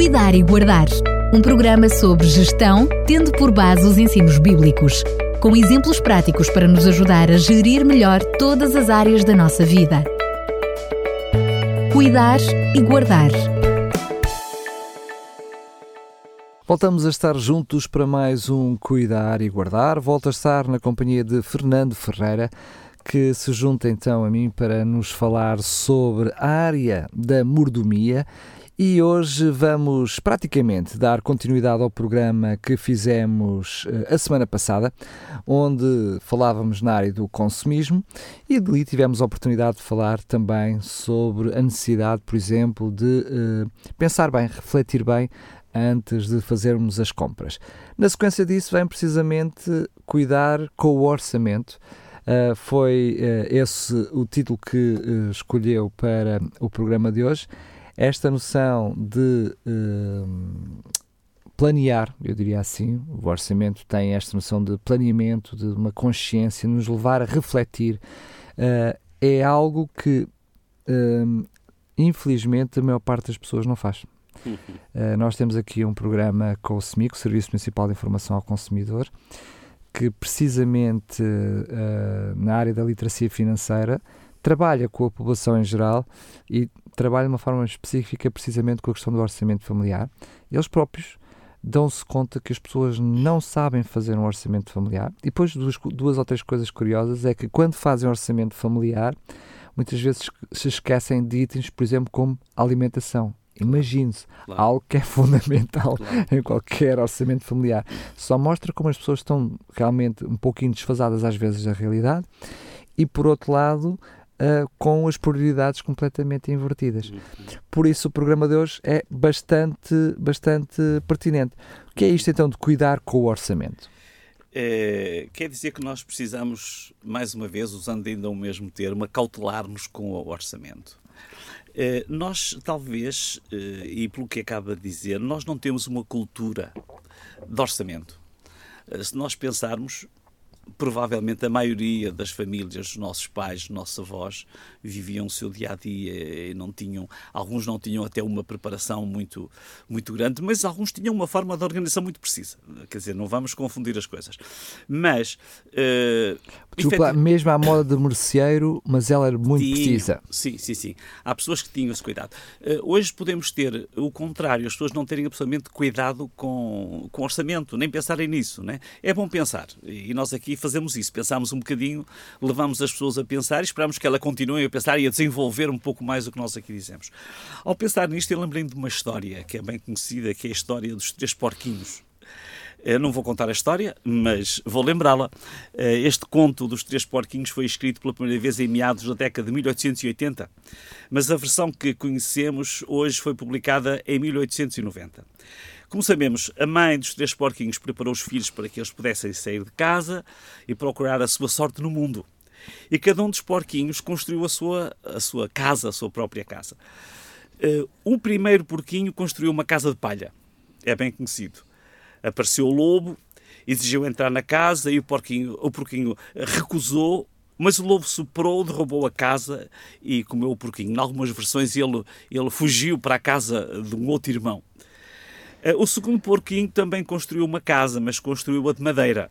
Cuidar e Guardar. Um programa sobre gestão, tendo por base os ensinos bíblicos, com exemplos práticos para nos ajudar a gerir melhor todas as áreas da nossa vida. Cuidar e Guardar. Voltamos a estar juntos para mais um Cuidar e Guardar. Volto a estar na companhia de Fernando Ferreira, que se junta então a mim para nos falar sobre a área da mordomia e hoje vamos praticamente dar continuidade ao programa que fizemos uh, a semana passada, onde falávamos na área do consumismo e ali tivemos a oportunidade de falar também sobre a necessidade, por exemplo, de uh, pensar bem, refletir bem antes de fazermos as compras. Na sequência disso, vem precisamente cuidar com o orçamento. Uh, foi uh, esse o título que escolheu para o programa de hoje esta noção de uh, planear, eu diria assim, o orçamento tem esta noção de planeamento, de uma consciência, nos levar a refletir, uh, é algo que, uh, infelizmente, a maior parte das pessoas não faz. Uh, nós temos aqui um programa com o SMIC, o Serviço Municipal de Informação ao Consumidor, que precisamente uh, na área da literacia financeira trabalha com a população em geral e trabalha de uma forma específica precisamente com a questão do orçamento familiar. Eles próprios dão-se conta que as pessoas não sabem fazer um orçamento familiar. E depois, duas, duas ou três coisas curiosas é que quando fazem um orçamento familiar, muitas vezes se esquecem de itens, por exemplo, como alimentação. Imagine-se, claro. algo que é fundamental claro. em qualquer orçamento familiar. Só mostra como as pessoas estão realmente um pouquinho desfasadas às vezes da realidade e, por outro lado, uh, com as prioridades completamente invertidas. Uhum. Por isso o programa de hoje é bastante, bastante pertinente. O que é isto então de cuidar com o orçamento? É, quer dizer que nós precisamos, mais uma vez, usando ainda o mesmo termo, cautelar-nos com o orçamento. É, nós, talvez, é, e pelo que acaba de dizer, nós não temos uma cultura de orçamento. Se nós pensarmos, provavelmente a maioria das famílias dos nossos pais, dos nossos avós, viviam o seu dia a dia e não tinham, alguns não tinham até uma preparação muito, muito grande, mas alguns tinham uma forma de organização muito precisa. Quer dizer, não vamos confundir as coisas. Mas. Uh, Desculpa, mesmo à moda de merceeiro, mas ela era muito precisa. Sim, sim, sim. Há pessoas que tinham esse cuidado. Uh, hoje podemos ter o contrário, as pessoas não terem absolutamente cuidado com, com orçamento, nem pensarem nisso. Né? É bom pensar. E nós aqui fazemos isso. Pensamos um bocadinho, levamos as pessoas a pensar e esperamos que ela continue a pensar e a desenvolver um pouco mais o que nós aqui dizemos. Ao pensar nisto, eu lembrei-me de uma história que é bem conhecida, que é a história dos três porquinhos. Eu não vou contar a história, mas vou lembrá-la. Eh, este conto dos Três Porquinhos foi escrito pela primeira vez em meados da década de 1880, mas a versão que conhecemos hoje foi publicada em 1890. Como sabemos, a mãe dos três porquinhos preparou os filhos para que eles pudessem sair de casa e procurar a sua sorte no mundo. E cada um dos porquinhos construiu a sua, a sua casa, a sua própria casa. Uh, o primeiro porquinho construiu uma casa de palha. É bem conhecido. Apareceu o lobo, exigiu entrar na casa e o porquinho, o porquinho recusou mas o lobo superou, derrubou a casa e comeu o porquinho. Em algumas versões ele, ele fugiu para a casa de um outro irmão. Eh, o segundo porquinho também construiu uma casa, mas construiu-a de madeira.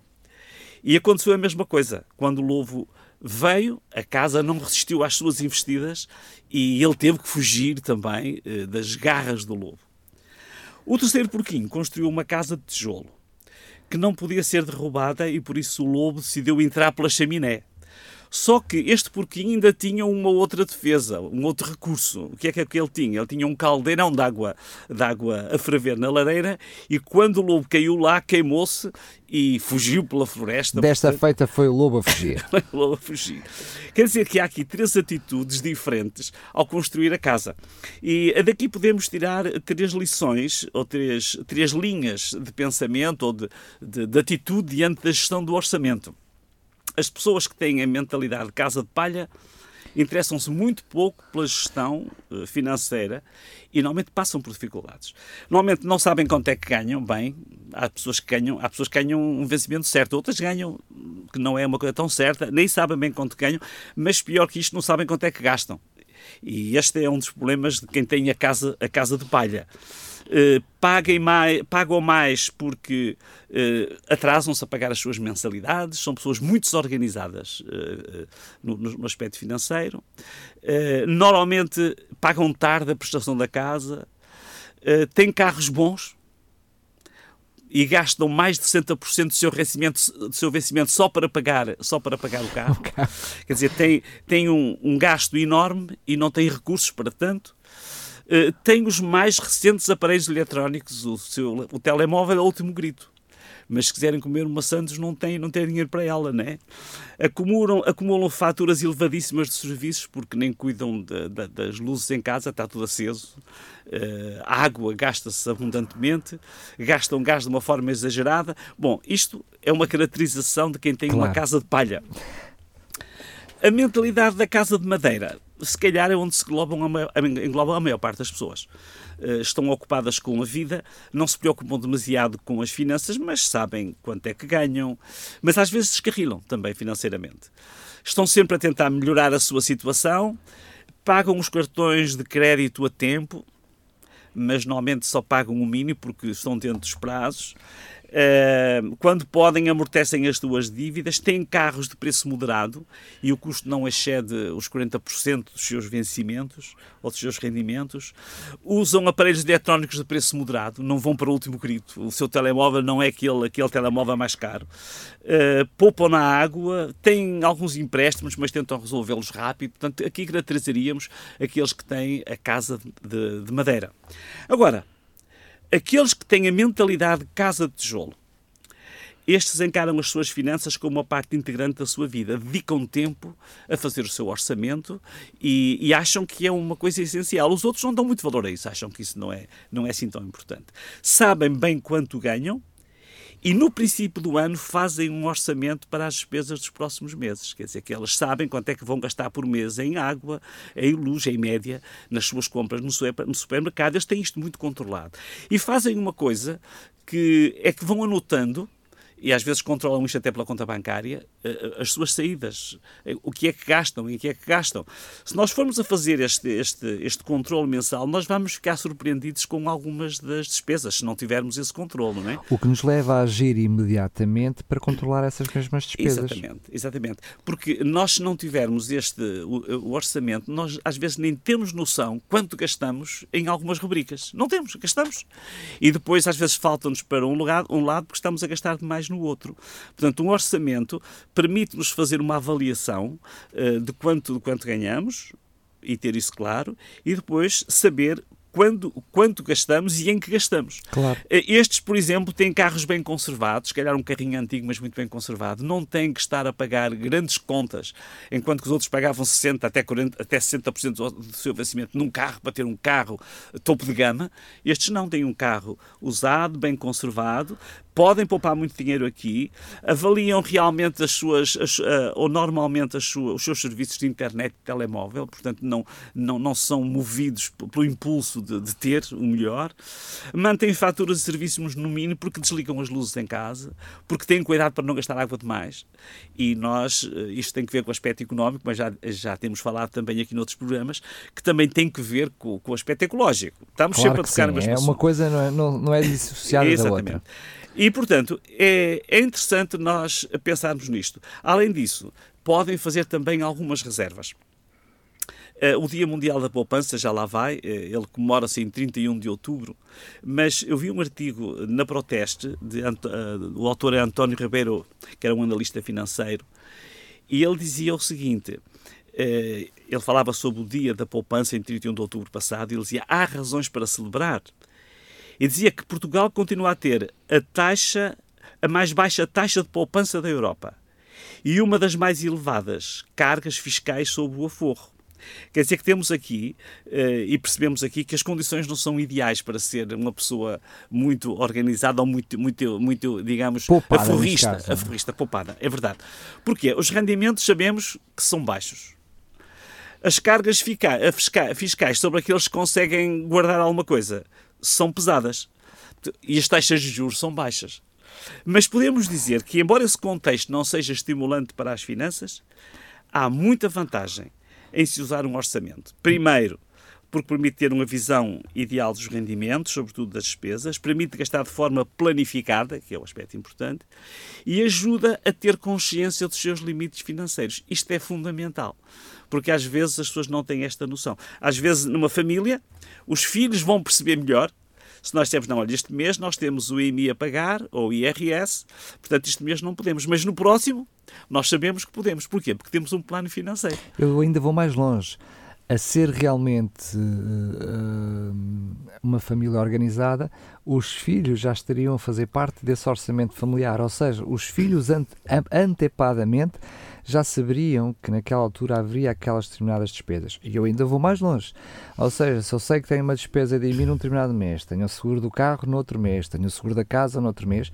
E aconteceu a mesma coisa. Quando o lobo veio, a casa não resistiu às suas investidas e ele teve que fugir também eh, das garras do lobo. O terceiro porquinho construiu uma casa de tijolo que não podia ser derrubada e por isso o lobo decidiu entrar pela chaminé. Só que este porquinho ainda tinha uma outra defesa, um outro recurso. O que é que ele tinha? Ele tinha um caldeirão de água, de água a ferver na lareira e quando o lobo caiu lá, queimou-se e fugiu pela floresta. Desta portanto... feita foi o lobo a fugir. foi o lobo a fugir. Quer dizer que há aqui três atitudes diferentes ao construir a casa. E daqui podemos tirar três lições, ou três, três linhas de pensamento ou de, de, de atitude diante da gestão do orçamento as pessoas que têm a mentalidade de casa de palha interessam-se muito pouco pela gestão eh, financeira e normalmente passam por dificuldades. Normalmente não sabem quanto é que ganham, bem, há pessoas que ganham, há pessoas que ganham um vencimento certo, outras ganham que não é uma coisa tão certa, nem sabem bem quanto ganham, mas pior que isto, não sabem quanto é que gastam. E este é um dos problemas de quem tem a casa, a casa de palha. Uh, paguem mais, pagam mais porque uh, atrasam-se a pagar as suas mensalidades, são pessoas muito desorganizadas uh, no, no, aspecto financeiro, normalmente pagam tarde a prestação da casa, têm carros bons, e gastam mais de 60% do seu vencimento, do seu vencimento só para pagar, só para pagar o carro. Quer dizer, tem, tem um, um, gasto enorme e não tem recursos para tanto. Uh, tem os mais recentes aparelhos eletrónicos, o, seu, o telemóvel é o último grito mas se quiserem comer uma Santos não têm, não têm dinheiro para ela, né? Acumulam, acumulam faturas elevadíssimas de serviços porque nem cuidam de, de, das luzes em casa, está tudo aceso. Uh, a água gasta-se abundantemente, gastam gás de uma forma exagerada. Bom, isto é uma caracterização de quem tem claro. uma casa de palha. A mentalidade da casa de madeira, se calhar é onde se englobam a maior, englobam a maior parte das pessoas. Uh, estão ocupadas com a vida, não se preocupam demasiado com as finanças, mas sabem quanto é que ganham, mas às vezes descarrilam também financeiramente. Estão sempre a tentar melhorar a sua situação, pagam os cartões de crédito a tempo, mas normalmente só pagam o mínimo porque estão dentro dos prazos. Uh, quando podem, amortecem as duas dívidas, têm carros de preço moderado e o custo não excede os 40% dos seus vencimentos ou dos seus rendimentos. Usam aparelhos eletrónicos de preço moderado, não vão para o último grito. O seu telemóvel não é aquele, aquele telemóvel mais caro. Uh, poupam na água, têm alguns empréstimos, mas tentam resolvê-los rápido. Portanto, aqui caracterizaríamos aqueles que têm a casa de, de madeira. Agora, Aqueles que têm a mentalidade de casa de tijolo, estes encaram as suas finanças como uma parte integrante da sua vida, dedicam tempo a fazer o seu orçamento e, e, acham que é uma coisa essencial. Os outros não dão muito valor a isso, acham que isso não é, não é assim tão importante. Sabem bem quanto ganham, e no princípio do ano fazem um orçamento para as despesas dos próximos meses. Quer dizer, que elas sabem quanto é que vão gastar por mês em água, em luz, em média, nas suas compras no supermercado. Eles têm isto muito controlado. E fazem uma coisa que é que vão anotando e às vezes controlam isto até pela conta bancária, eh, eh, as suas saídas, eh, o que é que gastam e o que é que gastam. Se nós formos a fazer este, este, este controle mensal, nós vamos ficar surpreendidos com algumas das despesas, se não tivermos esse controle, não é? O que nos leva a agir imediatamente para controlar essas mesmas despesas. Exatamente, exatamente. Porque nós, se não tivermos este, o, o orçamento, nós às vezes nem temos noção quanto gastamos em algumas rubricas. Não temos, gastamos. E depois, às vezes, falta-nos para um, lugar, um lado porque estamos a gastar demais no outro. Portanto, um orçamento permite-nos fazer uma avaliação uh, de, quanto, de quanto ganhamos e ter isso claro, e depois saber quando, quanto gastamos e em que gastamos. Claro. Eh, estes, por exemplo, têm carros bem conservados, se calhar um carrinho antigo, mas muito bem conservado, não têm que estar a pagar grandes contas, enquanto que os outros pagavam 60% até, 40, até 60% do seu vencimento num carro para ter um carro topo de gama. Estes não têm um carro usado, bem conservado, podem poupar muito dinheiro aqui, avaliam realmente as suas, as, uh, ou normalmente as os seus serviços de internet e telemóvel, portanto não, não, não são movidos pelo impulso de, de ter o melhor, mantêm faturas de serviços no mínimo porque desligam as luzes em casa, porque têm cuidado para não gastar água demais. E nós, uh, isto tem que ver com o aspecto económico, mas já, já temos falado também aqui noutros programas, que também tem que ver com, com o aspecto ecológico. Estamos claro sempre a tocar sim. É uma coisa, não é, não, não é dissociada da outra. E, portanto, é, é interessante nós pensarmos nisto. Além disso, podem fazer também algumas reservas. Uh, o Dia Mundial da Poupança já lá vai, uh, ele comemora-se em 31 de outubro, mas eu vi um artigo na Proteste, de, uh, o autor é António Ribeiro, que era um analista financeiro, e ele dizia o seguinte: ele falava sobre o Dia da Poupança em 31 de outubro passado, e ele dizia: há razões para celebrar e dizia que Portugal continua a ter a taxa, a mais baixa taxa de poupança da Europa e uma das mais elevadas cargas fiscais sobre o aforro. Quer dizer que temos aqui uh, e percebemos aqui que as condições não são ideais para ser uma pessoa muito organizada ou muito, muito, muito digamos, poupada, aforrista, caso, é? aforrista, poupada. É verdade. Porque os rendimentos sabemos que são baixos. As cargas fiscais sobre aqueles que conseguem guardar alguma coisa são pesadas e as taxas de juros são baixas. Mas podemos dizer que, embora esse contexto não seja estimulante para as finanças, há muita vantagem em se usar um orçamento. Primeiro, porque permite ter uma visão ideal dos rendimentos, sobretudo das despesas, permite gastar de forma planificada, que é o aspecto importante, e ajuda a ter consciência dos seus limites financeiros. Isto é fundamental, porque às vezes as pessoas não têm esta noção. Às vezes, numa família, os filhos vão perceber melhor se nós temos, não, olha, este mês nós temos o IMI a pagar, ou o IRS, portanto, este mês não podemos, mas no próximo nós sabemos que podemos. Porquê? Porque temos um plano financeiro. Eu ainda vou mais longe a ser realmente uh, uma família organizada, os filhos já estariam a fazer parte desse orçamento familiar, ou seja, os filhos ante, antepadamente já saberiam que naquela altura haveria aquelas determinadas despesas. E eu ainda vou mais longe. Ou seja, se eu sei que tenho uma despesa de mim num determinado mês, tenho o seguro do carro no outro mês, tenho o seguro da casa no outro mês,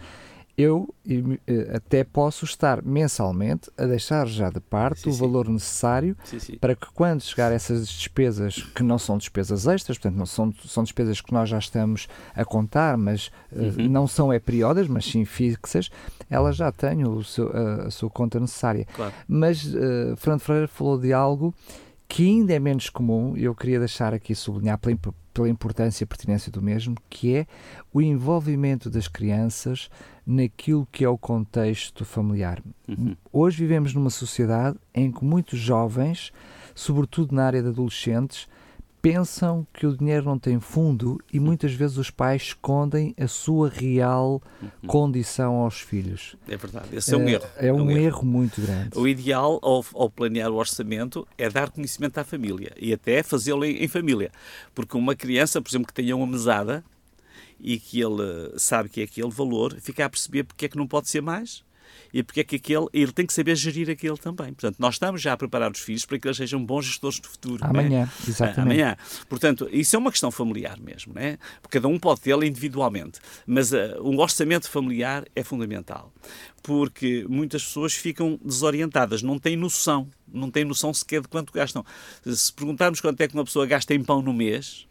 eu eh, até posso estar mensalmente a deixar já de parte sim, o valor necessário sim, para que quando chegar essas despesas, que não são despesas extras, portanto não são, são despesas que nós já estamos a contar, mas eh, uhum. uh, não são é periódicas, mas sim fixas, elas já têm o seu, a, a sua conta necessária. Claro. Mas uh, Fernando Freire falou de algo que ainda é menos comum, e eu queria deixar aqui sublinhar pela, pela importância e pertinência do mesmo, que é o envolvimento das crianças naquilo que é o contexto familiar. Uhum. Hoje vivemos numa sociedade em que muitos jovens, sobretudo na área de adolescentes, pensam que o dinheiro não tem fundo e muitas vezes os pais escondem a sua real uhum. condição aos filhos. É verdade, esse é um é, erro. É um, é um erro. erro. muito grande. O ideal ao, ao, planear o orçamento é dar conhecimento à família e até fazê-lo em, em, família. Porque uma criança, por exemplo, que tenha uma mesada, e que ele sabe que é aquele valor, fica a perceber porque é que não pode ser mais e porque é que aquele, ele tem que saber gerir aquele também. Portanto, nós estamos já a preparar os filhos para que eles sejam bons gestores do futuro. É? Amanhã, exatamente. Amanhã. Portanto, isso é uma questão familiar mesmo, né? Porque cada um pode tê-la individualmente, mas uh, um orçamento familiar é fundamental, porque muitas pessoas ficam desorientadas, não têm noção, não têm noção sequer de quanto gastam. Se perguntarmos quanto é que uma pessoa gasta em pão no mês,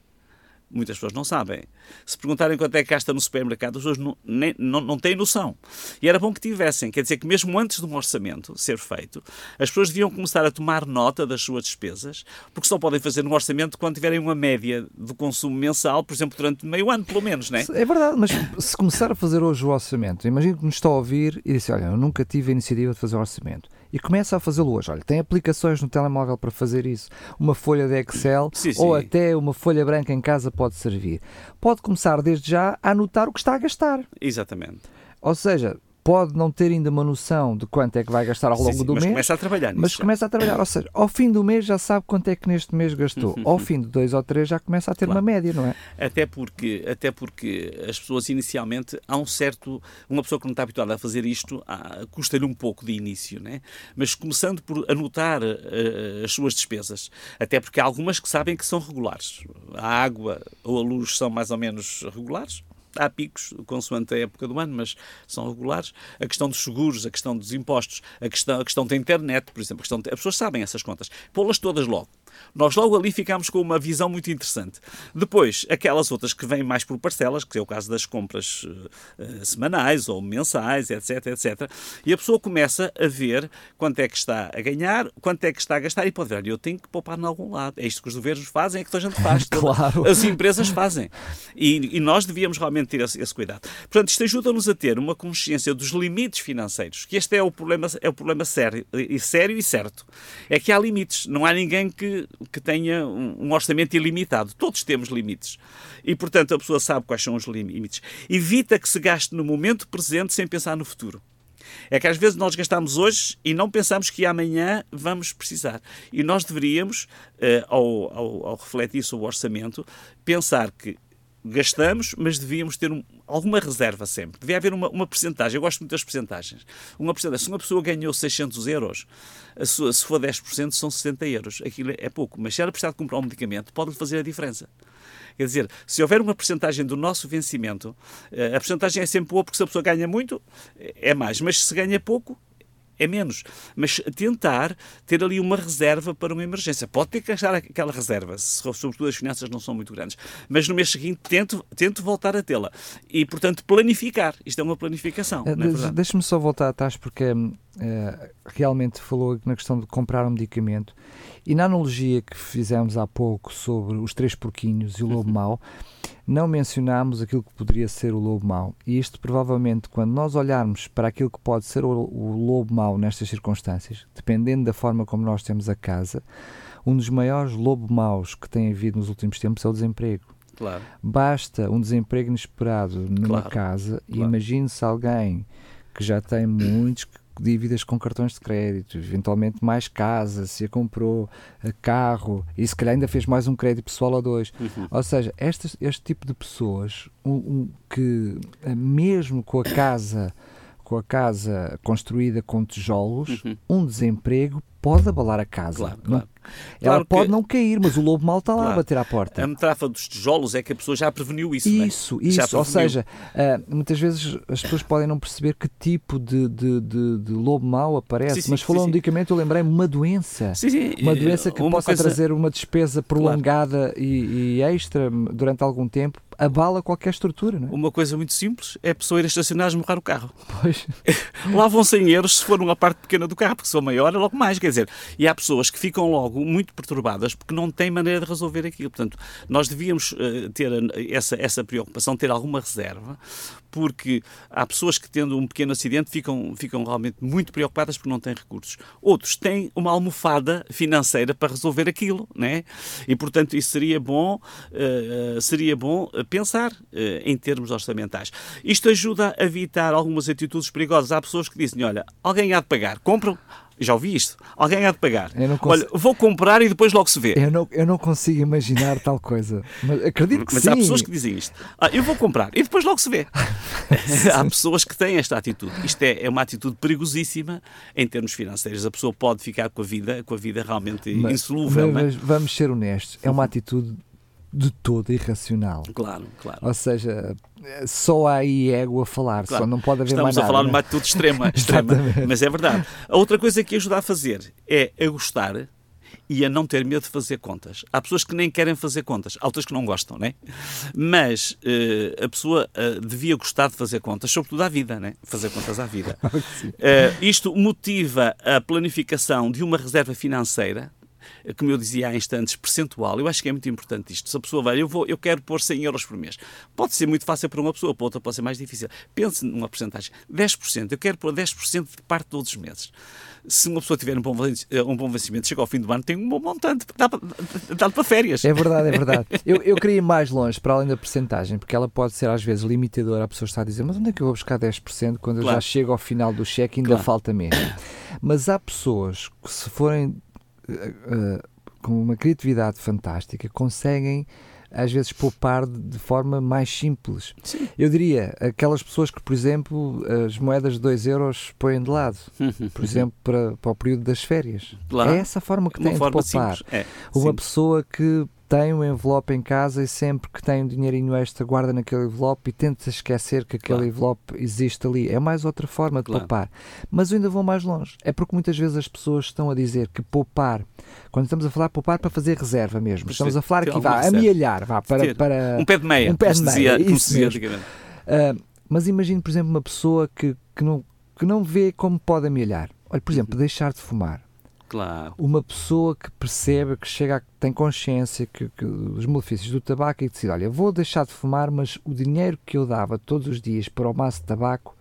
Muitas pessoas não sabem. Se perguntarem quanto é que gasta no supermercado, as pessoas não, nem, não, não têm noção. E era bom que tivessem. Quer dizer que mesmo antes de um orçamento ser feito, as pessoas deviam começar a tomar nota das suas despesas, porque só podem fazer um orçamento quando tiverem uma média do consumo mensal, por exemplo, durante meio ano, pelo menos, não é? É verdade, mas se começar a fazer hoje o orçamento, imagino que nos está a ouvir e disse, olha, eu nunca tive a iniciativa de fazer o orçamento e começa a fazê-lo hoje. Olha, tem aplicações no telemóvel para fazer isso, uma folha de Excel sim, sim. ou até uma folha branca em casa pode servir. Pode começar desde já a anotar o que está a gastar. Exatamente. Ou seja, pode não ter ainda uma noção de quanto é que vai gastar ao longo sim, sim, do mas mês. Mas começa a trabalhar nisso. Mas já. começa a trabalhar. Ou seja, ao fim do mês já sabe quanto é que neste mês gastou. ao fim de dois ou três já começa a ter claro. uma média, não é? Até porque, até porque as pessoas inicialmente, há um certo. Uma pessoa que não está habituada a fazer isto, custa-lhe um pouco de início, né? Mas começando por anotar uh, as suas despesas. Até porque há algumas que sabem que são regulares. A água ou a luz são mais ou menos regulares há picos, consoante a época do ano, mas são regulares. A questão dos seguros, a questão dos impostos, a questão, a questão da internet, por exemplo. A questão de, as pessoas sabem essas contas. Pô-las todas logo. Nós logo ali ficamos com uma visão muito interessante. Depois, aquelas outras que vêm mais por parcelas, que é o caso das compras uh, semanais ou mensais, etc, etc. E a pessoa começa a ver quanto é que está a ganhar, quanto é que está a gastar e pode ver, eu tenho que poupar em algum lado. É isto que os governos fazem, é que toda a gente faz. claro. As empresas fazem. E, e nós devíamos realmente ter esse, esse cuidado. Portanto, isto ajuda-nos a ter uma consciência dos limites financeiros, que este é o problema, é o problema sério, e sério e certo. É que há limites. Não há ninguém que que, tenha um, orçamento ilimitado. Todos temos limites. E, portanto, a pessoa sabe quais são os limites. Evita que se gaste no momento presente sem pensar no futuro. É que às vezes nós gastamos hoje e não pensamos que amanhã vamos precisar. E nós deveríamos, uh, ao, ao, ao, refletir sobre o orçamento, pensar que gastamos, mas devíamos ter um, alguma reserva sempre. Devia haver uma, uma percentagem. Eu gosto muito das percentagens. Uma percentagem. Se uma pessoa ganhou 600 euros, sua, se for 10%, são 60 euros. Aquilo é pouco. Mas se ela precisar de comprar um medicamento, pode fazer a diferença. Quer dizer, se houver uma percentagem do nosso vencimento, eh, a percentagem é sempre boa, porque se a pessoa ganha muito, é mais. Mas se ganha pouco, é menos. Mas tentar ter ali uma reserva para uma emergência. Pode ter que achar aquela reserva, se, sobretudo as finanças não são muito grandes. Mas no mês seguinte tento, tento voltar a tê-la. E, portanto, planificar. Isto é uma planificação. É, Deixe-me só voltar atrás, porque é, realmente falou na questão de comprar um medicamento. E na analogia que fizemos há pouco sobre os três porquinhos e o lobo uhum. mau, não mencionámos aquilo que poderia ser o lobo mau. E isto, provavelmente, quando nós olharmos para aquilo que pode ser o, o lobo mau nestas circunstâncias, dependendo da forma como nós temos a casa, um dos maiores lobo maus que tem havido nos últimos tempos é o desemprego. Claro. Basta um desemprego inesperado numa claro. casa claro. e imagine-se alguém que já tem muitos dívidas com cartões de crédito, eventualmente mais casa, se a comprou, carro, e se calhar ainda fez mais um crédito pessoal ou dois. Uhum. Ou seja, este, este tipo de pessoas um, um, que, eh, mesmo com a casa com a casa construída com tijolos, uhum. um desemprego pode abalar a casa. Claro, claro. Ela claro pode que... não cair, mas o lobo mal está lá a bater à porta. A metáfora dos tijolos é que a pessoa já preveniu isso. Isso, é? isso. Ou seja, uh, muitas vezes as pessoas podem não perceber que tipo de, de, de, de lobo mau aparece, sim, sim, mas falou um medicamento, eu lembrei-me uma doença. Sim, sim. Uma doença que uma possa coisa... trazer uma despesa prolongada e, e extra durante algum tempo abala qualquer estrutura. Não é? Uma coisa muito simples é a pessoa ir a estacionar e esmurrar o carro. Pois. Lá vão 100 euros se for uma parte pequena do carro, porque se for maior é logo mais. Quer dizer, e há pessoas que ficam logo muito perturbadas porque não têm maneira de resolver aquilo. Portanto, nós devíamos uh, ter essa, essa preocupação, ter alguma reserva, porque há pessoas que, tendo um pequeno acidente, ficam, ficam realmente muito preocupadas porque não têm recursos. Outros têm uma almofada financeira para resolver aquilo, né? E, portanto, isso seria bom, uh, seria bom pensar uh, em termos orçamentais. Isto ajuda a evitar algumas atitudes perigosas. Há pessoas que dizem, olha, alguém há de pagar, compram, já ouvi isto. Alguém há de pagar. Olha, vou comprar e depois logo se vê. Eu não, eu não consigo imaginar tal coisa. Mas acredito que Mas sim. há pessoas que dizem isto. Ah, eu vou comprar e depois logo se vê. há pessoas que têm esta atitude. Isto é, é uma atitude perigosíssima em termos financeiros. A pessoa pode ficar com a vida, com a vida realmente mas, insolúvel. Mas, mas vamos ser honestos. É uma atitude de todo irracional. Claro, claro. Ou seja, só há aí ego a falar, claro. só não pode haver Estamos mais nada. Estamos a falar né? numa atitude extrema, extrema mas é verdade. A outra coisa que ajuda a fazer é a gostar e a não ter medo de fazer contas. Há pessoas que nem querem fazer contas, há outras que não gostam, né? Mas uh, a pessoa uh, devia gostar de fazer contas, sobretudo à vida, né? Fazer contas à vida. uh, isto motiva a planificação de uma reserva financeira como eu dizia há instantes, percentual. Eu acho que é muito importante isto. Se a pessoa vai, eu, vou, eu quero pôr 100 euros por mês. Pode ser muito fácil para uma pessoa, para outra pode ser mais difícil. Pense numa porcentagem. 10%. Eu quero pôr 10% de parte todos os meses. Se uma pessoa tiver um bom, eh, um bom vencimento, chega ao fim do ano, tem um bom montante. Dá, dá para férias. É verdade, é verdade. eu, eu queria ir mais longe, para além da porcentagem, porque ela pode ser às vezes limitadora. A pessoa está a dizer, mas onde é que eu vou buscar 10% quando claro. eu já chego ao final do cheque e ainda claro. falta mesmo? Mas há pessoas que se forem com uma criatividade fantástica, conseguem às vezes poupar de forma mais simples. Sim. Eu diria, aquelas pessoas que, por exemplo, as moedas de 2 euros põem de lado, por exemplo, para, para o período das férias. Claro. É essa forma que têm de poupar. É. Uma pessoa que tem um envelope em casa e sempre que tem um dinheirinho extra guarda naquele envelope e tenta esquecer que aquele claro. envelope existe ali. É mais outra forma de claro. poupar. Mas eu ainda vou mais longe. É porque muitas vezes as pessoas estão a dizer que poupar, quando estamos a falar poupar para fazer reserva mesmo, estamos a falar aqui, vá, reserva. amealhar, vá, para, para... Um pé de meia. Um pé de meia, isso mesmo. Uh, mas imagine, por exemplo, uma pessoa que, que, não, que não vê como pode amealhar. Olha, por exemplo, uhum. deixar de fumar Claro. Uma pessoa que percebe, que chega, que tem consciência que, que os malefícios do tabaco e decide, olha, vou deixar de fumar, mas o dinheiro que eu dava todos os dias para o maço de tabaco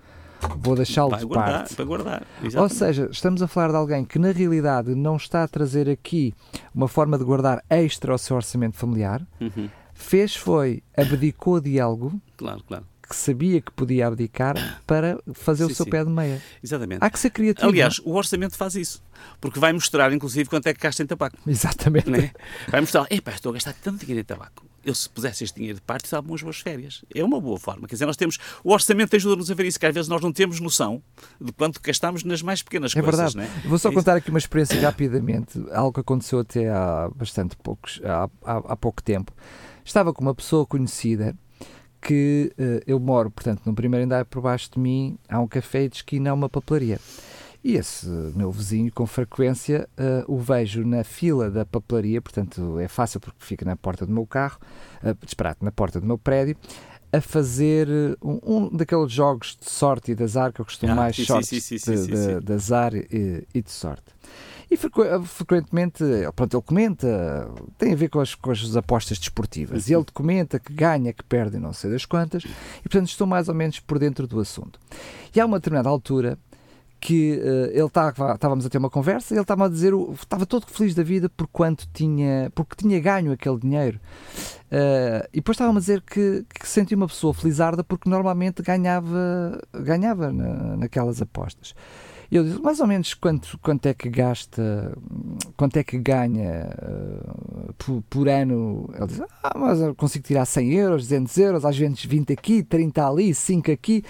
vou deixá-lo de guardar, parte. Para guardar. Exatamente. Ou seja, estamos a falar de alguém que na realidade não está a trazer aqui uma forma de guardar extra ao seu orçamento familiar. Uhum. Fez foi, abdicou de algo. Claro, claro que sabia que podia abdicar para fazer sim, o seu sim. pé de meia. Exatamente. Há que ser criativo. Aliás, o orçamento faz isso. Porque vai mostrar, inclusive, quanto é que gasta em tabaco. Exatamente. É? Vai mostrar, epá, estou a gastar tanto dinheiro em tabaco. Eu, se pusesse este dinheiro de parte, estava umas boas férias. É uma boa forma. Quer dizer, nós temos. O orçamento ajuda-nos a ver isso, que às vezes nós não temos noção de quanto gastamos nas mais pequenas é coisas. Verdade. É? Vou só é contar aqui uma experiência rapidamente, algo que aconteceu até há bastante poucos, há, há, há pouco tempo. Estava com uma pessoa conhecida que uh, eu moro, portanto, no primeiro andar por baixo de mim há um café de esquina, uma papelaria. E esse meu vizinho, com frequência, uh, o vejo na fila da papelaria, portanto é fácil porque fica na porta do meu carro, uh, disparate, na porta do meu prédio, a fazer um, um, daqueles jogos de sorte e de azar que eu costumo ah, mais sim, sim, sim, de, de, de, azar e, e de sorte. E frequentemente, pronto, ele comenta, tem a ver com as, com as apostas desportivas, e ele comenta que ganha, que perde, não sei das quantas, e portanto estou mais ou menos por dentro do assunto. E há uma determinada altura que uh, ele estava, estávamos a ter uma conversa e ele estava a dizer, estava todo feliz da vida por quanto tinha, porque tinha ganho aquele dinheiro. Uh, e depois estava a dizer que, que sentia uma pessoa felizarda porque normalmente ganhava, ganhava na, naquelas apostas. Eu disse, mais ou menos quanto, quanto é que gasta, quanto é que ganha uh, por, por, ano? Ele diz, ah, mas eu consigo tirar 100 euros, 200 euros, às vezes 20 aqui, 30 ali, 5 aqui.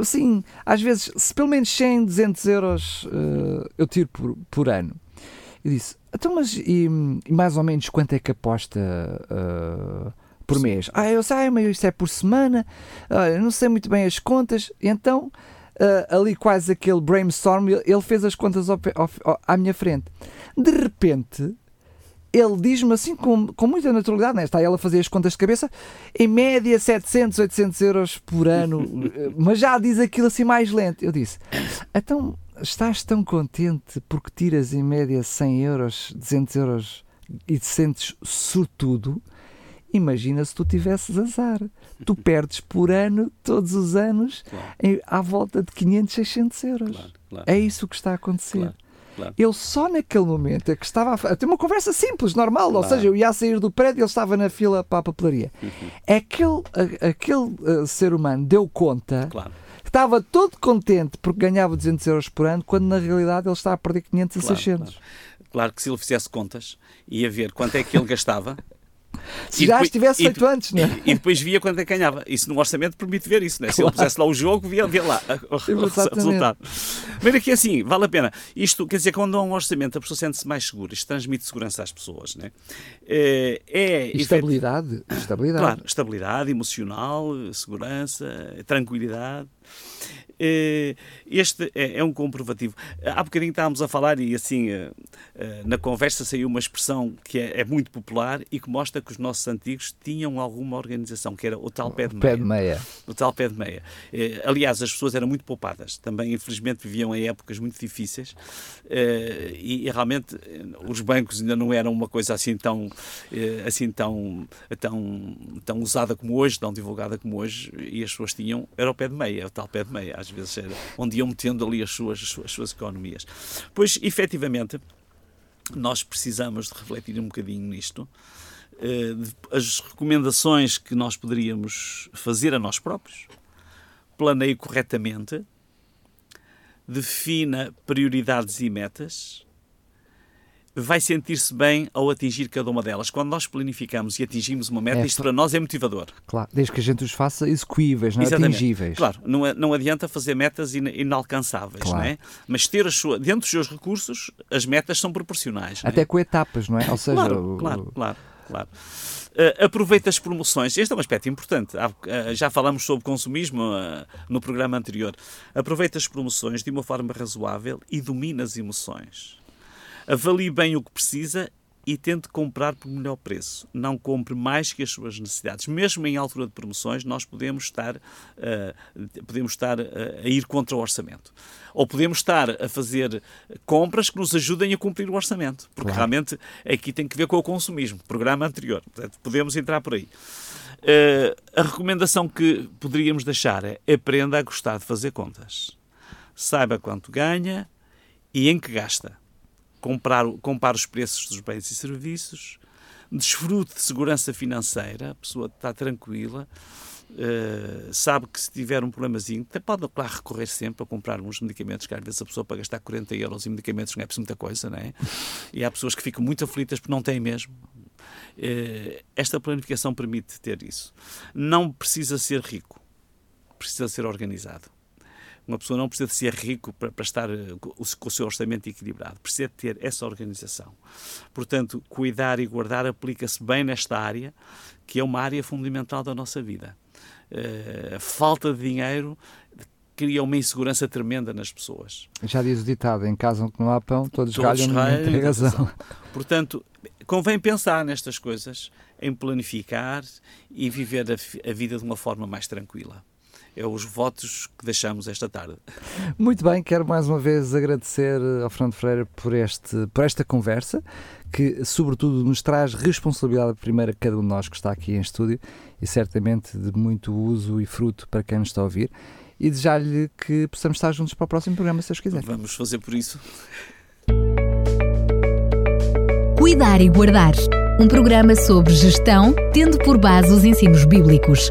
Assim, às vezes, se pelo menos 100, 200 euros uh, eu tiro por, por ano. Eu disse, então, mas e, e, mais ou menos quanto é que aposta uh, por mês? Ah, eu sei, mas isso é por semana, eu não sei muito bem as contas, então uh, ali quase aquele brainstorm, ele fez as contas ao, ao, à minha frente. De repente, ele diz-me assim com, com muita naturalidade, né? está ele a fazer as contas de cabeça, em média 700, 800 euros por ano, mas já diz aquilo assim mais lento. Eu disse, então estás tão contente porque tiras em média 100 euros, 200 euros e te sentes sortudo? Imagina se tu tivesses azar. Tu perdes por ano, todos os anos, claro. em, à volta de 500, 600 euros. Claro, claro. É isso que está a acontecer. Claro. Ele só naquele momento é que estava a ter uma conversa simples, normal, claro. ou seja, eu ia sair do prédio e ele estava na fila para a papelaria. Uhum. Aquele, aquele uh, ser humano deu conta claro. estava todo contente porque ganhava 200 euros por ano, quando na realidade ele está a perder 500 claro, a 600. Claro. claro que se ele fizesse contas, ia ver quanto é que ele gastava Se e já depois, estivesse feito e, antes, não é? E, e, depois via quanto é que ganhava. Isso no orçamento permite ver isso, né? Se ele pusesse lá o jogo, via, via lá o, resultado. Mas aqui assim, vale a pena. Isto, quer dizer, quando há um orçamento, a pessoa sente-se mais segura. Isto transmite segurança às pessoas, né? É, é estabilidade. Estabilidade. Claro, estabilidade emocional, segurança, tranquilidade. Eh, este é, é um comprovativo. Há bocadinho estávamos a falar e assim eh, eh, na conversa saiu uma expressão que é, é, muito popular e que mostra que os nossos antigos tinham alguma organização, que era o tal pé de meia. Pé de meia. O tal pé de meia. Aliás, as pessoas eram muito poupadas. Também, infelizmente, viviam em épocas muito difíceis e, e realmente os bancos ainda não eram uma coisa assim tão, assim tão, tão, tão usada como hoje, tão divulgada como hoje e as pessoas tinham, era o pé de meia, o tal pé de meia às vezes era onde iam metendo ali as suas, as suas economias. Pois, efetivamente, nós precisamos de refletir um bocadinho nisto. Eh, as recomendações que nós poderíamos fazer a nós próprios, planeie corretamente, defina prioridades e metas, vai sentir-se bem ao atingir cada uma delas. Quando nós planificamos e atingimos uma meta, é, isto para nós é motivador. Claro, desde que a gente os faça execuíveis, não é? atingíveis. Claro, não, é, não adianta fazer metas inalcançáveis, claro. não é? Mas ter sua, dentro dos seus recursos, as metas são proporcionais. Até é? com etapas, não é? Ou seja, claro, o... claro, claro, claro. Uh, aproveita as promoções. Este é um aspecto importante. Uh, já falamos sobre consumismo uh, no programa anterior. Aproveita as promoções de uma forma razoável e domina as emoções. Avalie bem o que precisa e tente comprar por melhor preço. Não compre mais que as suas necessidades. Mesmo em altura de promoções, nós podemos estar, uh, podemos estar uh, a ir contra o orçamento. Ou podemos estar a fazer compras que nos ajudem a cumprir o orçamento. Porque claro. realmente aqui tem que ver com o consumismo, programa anterior. Portanto, podemos entrar por aí. Uh, a recomendação que poderíamos deixar é aprenda a gostar de fazer contas. Saiba quanto ganha e em que gasta comprar, compare os preços dos bens e serviços, desfrute de segurança financeira, a pessoa está tranquila, uh, sabe que se tiver um problemazinho, até pode, claro, recorrer sempre a comprar uns medicamentos, que às vezes a pessoa para gastar 40 euros em medicamentos não é preciso muita coisa, não é? E há pessoas que ficam muito aflitas porque não têm mesmo. Uh, esta planificação permite ter isso. Não precisa ser rico, precisa ser organizado. Uma pessoa não precisa de ser rico para, para estar eh, com o seu orçamento equilibrado, precisa de ter essa organização. Portanto, cuidar e guardar aplica-se bem nesta área, que é uma área fundamental da nossa vida. Uh, a falta de dinheiro cria uma insegurança tremenda nas pessoas. Já diz o ditado, em casa onde não há pão, todos, todos galham, tem razão. Portanto, convém pensar nestas coisas, em planificar e viver a, a vida de uma forma mais tranquila é os votos que deixamos esta tarde. Muito bem, quero mais uma vez agradecer ao Fernando Freire por, este, por esta conversa, que sobretudo nos traz responsabilidade primeira a cada um de nós que está aqui em estúdio e certamente de muito uso e fruto para quem nos está a ouvir. E desejar-lhe que possamos estar juntos para o próximo programa, se Deus quiser. Vamos fazer por isso. Cuidar e Guardar um programa sobre gestão, tendo por base os ensinos bíblicos